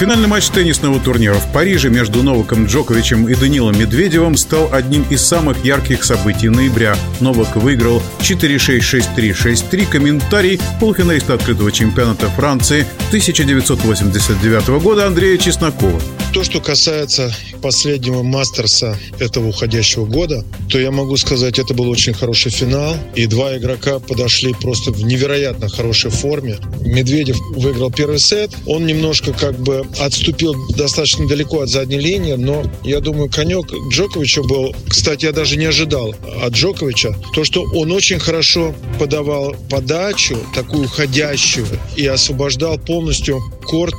Финальный матч теннисного турнира в Париже между Новаком Джоковичем и Данилом Медведевым стал одним из самых ярких событий ноября. Новак выиграл 4-6-6-3-6-3. Комментарий полуфиналиста открытого чемпионата Франции 1989 года Андрея Чеснокова. То, что касается последнего мастерса этого уходящего года, то я могу сказать, это был очень хороший финал. И два игрока подошли просто в невероятно хорошей форме. Медведев выиграл первый сет. Он немножко как бы отступил достаточно далеко от задней линии, но я думаю, конек Джоковича был... Кстати, я даже не ожидал от Джоковича то, что он очень хорошо подавал подачу, такую ходящую, и освобождал полностью корт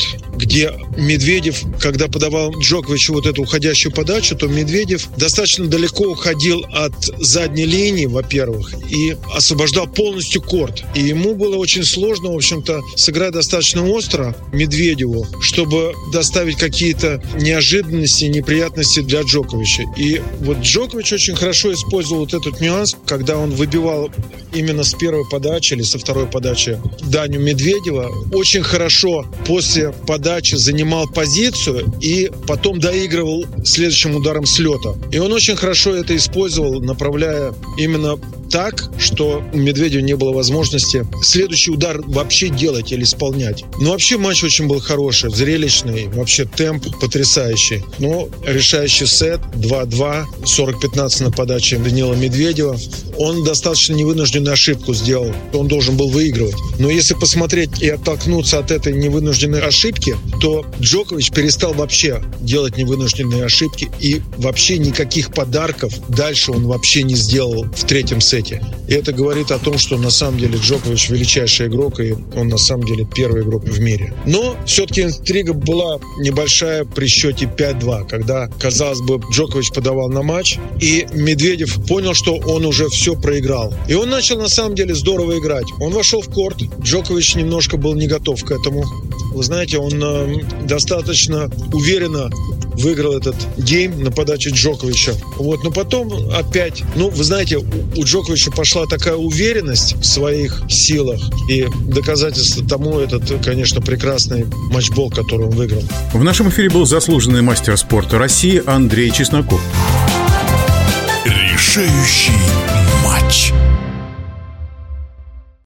где Медведев, когда подавал Джоковичу вот эту уходящую подачу, то Медведев достаточно далеко уходил от задней линии, во-первых, и освобождал полностью корт. И ему было очень сложно, в общем-то, сыграть достаточно остро Медведеву, чтобы доставить какие-то неожиданности, неприятности для Джоковича. И вот Джокович очень хорошо использовал вот этот нюанс, когда он выбивал именно с первой подачи или со второй подачи Даню Медведева. Очень хорошо после подачи передаче занимал позицию и потом доигрывал следующим ударом с лета. И он очень хорошо это использовал, направляя именно так, что у Медведева не было возможности следующий удар вообще делать или исполнять. Но вообще матч очень был хороший, зрелищный, вообще темп потрясающий. Но решающий сет 2-2, 40-15 на подаче Данила Медведева. Он достаточно невынужденную ошибку сделал. Он должен был выигрывать. Но если посмотреть и оттолкнуться от этой невынужденной ошибки, то Джокович перестал вообще делать невынужденные ошибки и вообще никаких подарков дальше он вообще не сделал в третьем сете сете. И это говорит о том, что на самом деле Джокович величайший игрок, и он на самом деле первый игрок в мире. Но все-таки интрига была небольшая при счете 5-2, когда, казалось бы, Джокович подавал на матч, и Медведев понял, что он уже все проиграл. И он начал на самом деле здорово играть. Он вошел в корт, Джокович немножко был не готов к этому. Вы знаете, он э, достаточно уверенно выиграл этот гейм на подаче Джоковича. Вот, но потом опять, ну, вы знаете, у Джоковича пошла такая уверенность в своих силах, и доказательство тому этот, конечно, прекрасный матчбол, который он выиграл. В нашем эфире был заслуженный мастер спорта России Андрей Чесноков. Решающий матч.